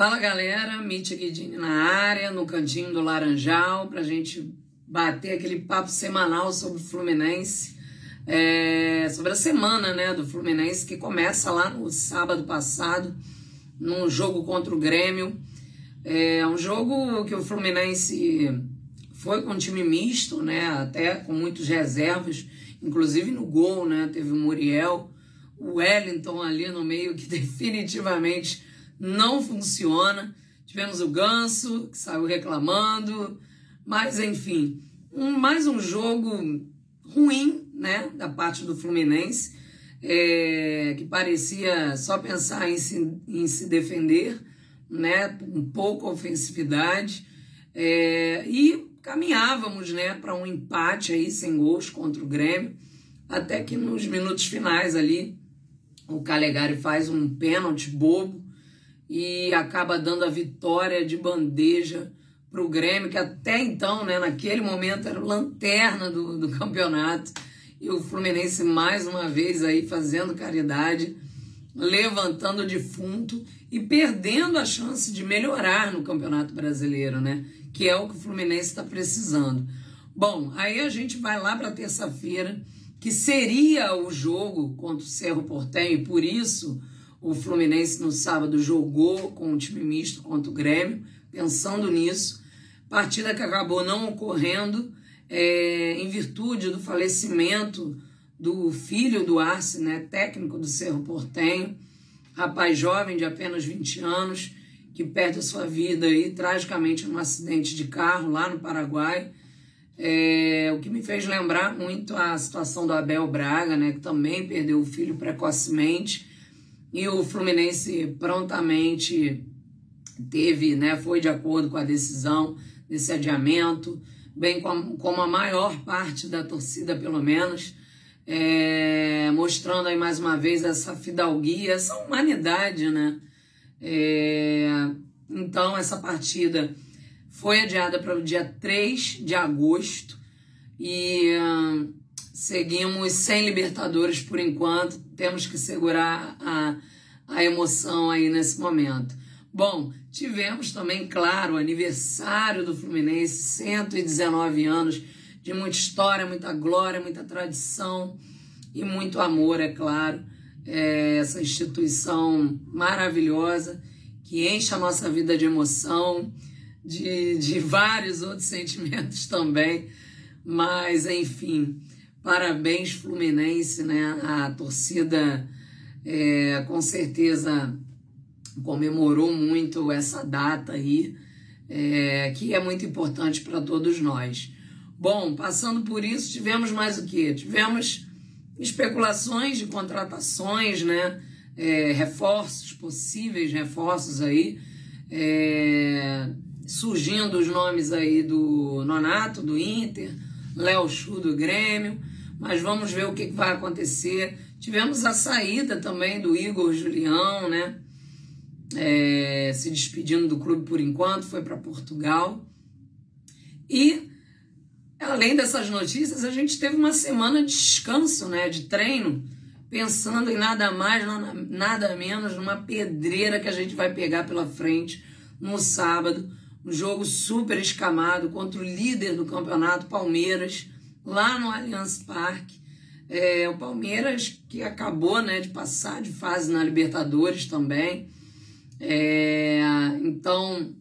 Fala galera, Mitya Guidini na área, no cantinho do Laranjal, para a gente bater aquele papo semanal sobre o Fluminense, é, sobre a semana né, do Fluminense, que começa lá no sábado passado, num jogo contra o Grêmio. É um jogo que o Fluminense foi com um time misto, né, até com muitos reservas, inclusive no gol, né, teve o Muriel, o Wellington ali no meio, que definitivamente não funciona. Tivemos o Ganso, que saiu reclamando, mas enfim, um, mais um jogo ruim, né, da parte do Fluminense, é, que parecia só pensar em se, em se defender, né, com pouca ofensividade, é, e caminhávamos, né, para um empate aí sem gols contra o Grêmio, até que nos minutos finais ali o Calegari faz um pênalti bobo e acaba dando a vitória de bandeja para o Grêmio, que até então, né, naquele momento, era lanterna do, do campeonato. E o Fluminense, mais uma vez, aí fazendo caridade, levantando o defunto e perdendo a chance de melhorar no Campeonato Brasileiro, né? Que é o que o Fluminense está precisando. Bom, aí a gente vai lá para terça-feira, que seria o jogo contra o Cerro Portenho, e por isso o Fluminense no sábado jogou com o time misto contra o Grêmio, pensando nisso. Partida que acabou não ocorrendo é, em virtude do falecimento do filho do Arce, né, técnico do Cerro Portenho, rapaz jovem de apenas 20 anos, que perde a sua vida aí, tragicamente num acidente de carro lá no Paraguai. É, o que me fez lembrar muito a situação do Abel Braga, né, que também perdeu o filho precocemente e o Fluminense prontamente teve, né, foi de acordo com a decisão desse adiamento, bem como, a maior parte da torcida, pelo menos, é, mostrando aí mais uma vez essa fidalguia, essa humanidade, né? É, então, essa partida foi adiada para o dia 3 de agosto e seguimos sem Libertadores por enquanto, temos que segurar a, a emoção aí nesse momento. Bom, tivemos também, claro, o aniversário do Fluminense, 119 anos de muita história, muita glória, muita tradição e muito amor, é claro. É essa instituição maravilhosa que enche a nossa vida de emoção, de, de vários outros sentimentos também. Mas, enfim, Parabéns, Fluminense, né? A torcida é, com certeza comemorou muito essa data aí, é, que é muito importante para todos nós. Bom, passando por isso, tivemos mais o que? Tivemos especulações de contratações, né? É, reforços, possíveis reforços aí, é, surgindo os nomes aí do Nonato, do Inter, Léo Chu do Grêmio, mas vamos ver o que vai acontecer. Tivemos a saída também do Igor Julião, né? É, se despedindo do clube por enquanto, foi para Portugal. E além dessas notícias, a gente teve uma semana de descanso, né? De treino, pensando em nada mais, nada menos numa pedreira que a gente vai pegar pela frente no sábado. Um jogo super escamado contra o líder do campeonato, Palmeiras lá no Allianz Parque. É, o Palmeiras, que acabou né, de passar de fase na Libertadores também. É, então,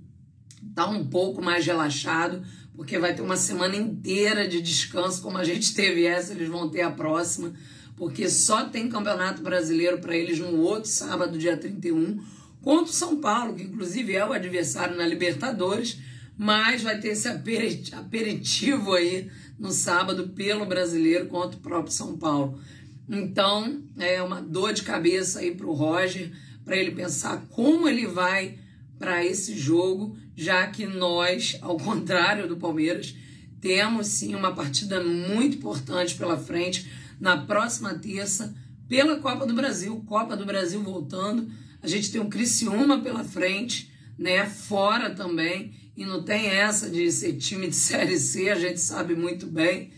tá um pouco mais relaxado, porque vai ter uma semana inteira de descanso, como a gente teve essa, eles vão ter a próxima, porque só tem Campeonato Brasileiro para eles no outro sábado, dia 31, contra o São Paulo, que inclusive é o adversário na Libertadores, mas vai ter esse aperitivo aí no sábado pelo brasileiro contra o próprio São Paulo. Então, é uma dor de cabeça aí para o Roger, para ele pensar como ele vai para esse jogo, já que nós, ao contrário do Palmeiras, temos sim uma partida muito importante pela frente na próxima terça pela Copa do Brasil, Copa do Brasil voltando. A gente tem um Criciúma pela frente, né, fora também, e não tem essa de ser time de Série C, a gente sabe muito bem.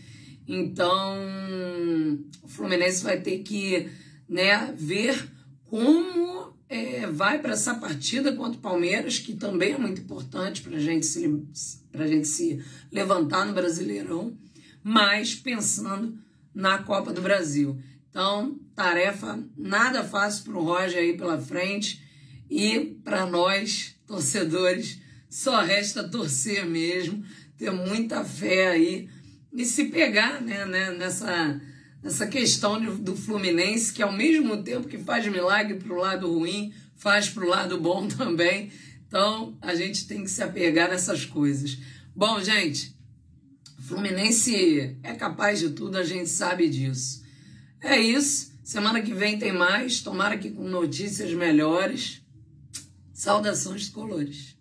Então, o Fluminense vai ter que né, ver como é, vai para essa partida contra o Palmeiras, que também é muito importante para gente se, a gente se levantar no Brasileirão, mas pensando na Copa do Brasil. Então, tarefa nada fácil para o Roger aí pela frente e para nós, torcedores, só resta torcer mesmo, ter muita fé aí e se pegar né, né nessa essa questão de, do Fluminense, que ao mesmo tempo que faz milagre para o lado ruim, faz para o lado bom também. Então, a gente tem que se apegar nessas coisas. Bom, gente, Fluminense é capaz de tudo, a gente sabe disso. É isso. Semana que vem tem mais. Tomara que com notícias melhores. Saudações de colores.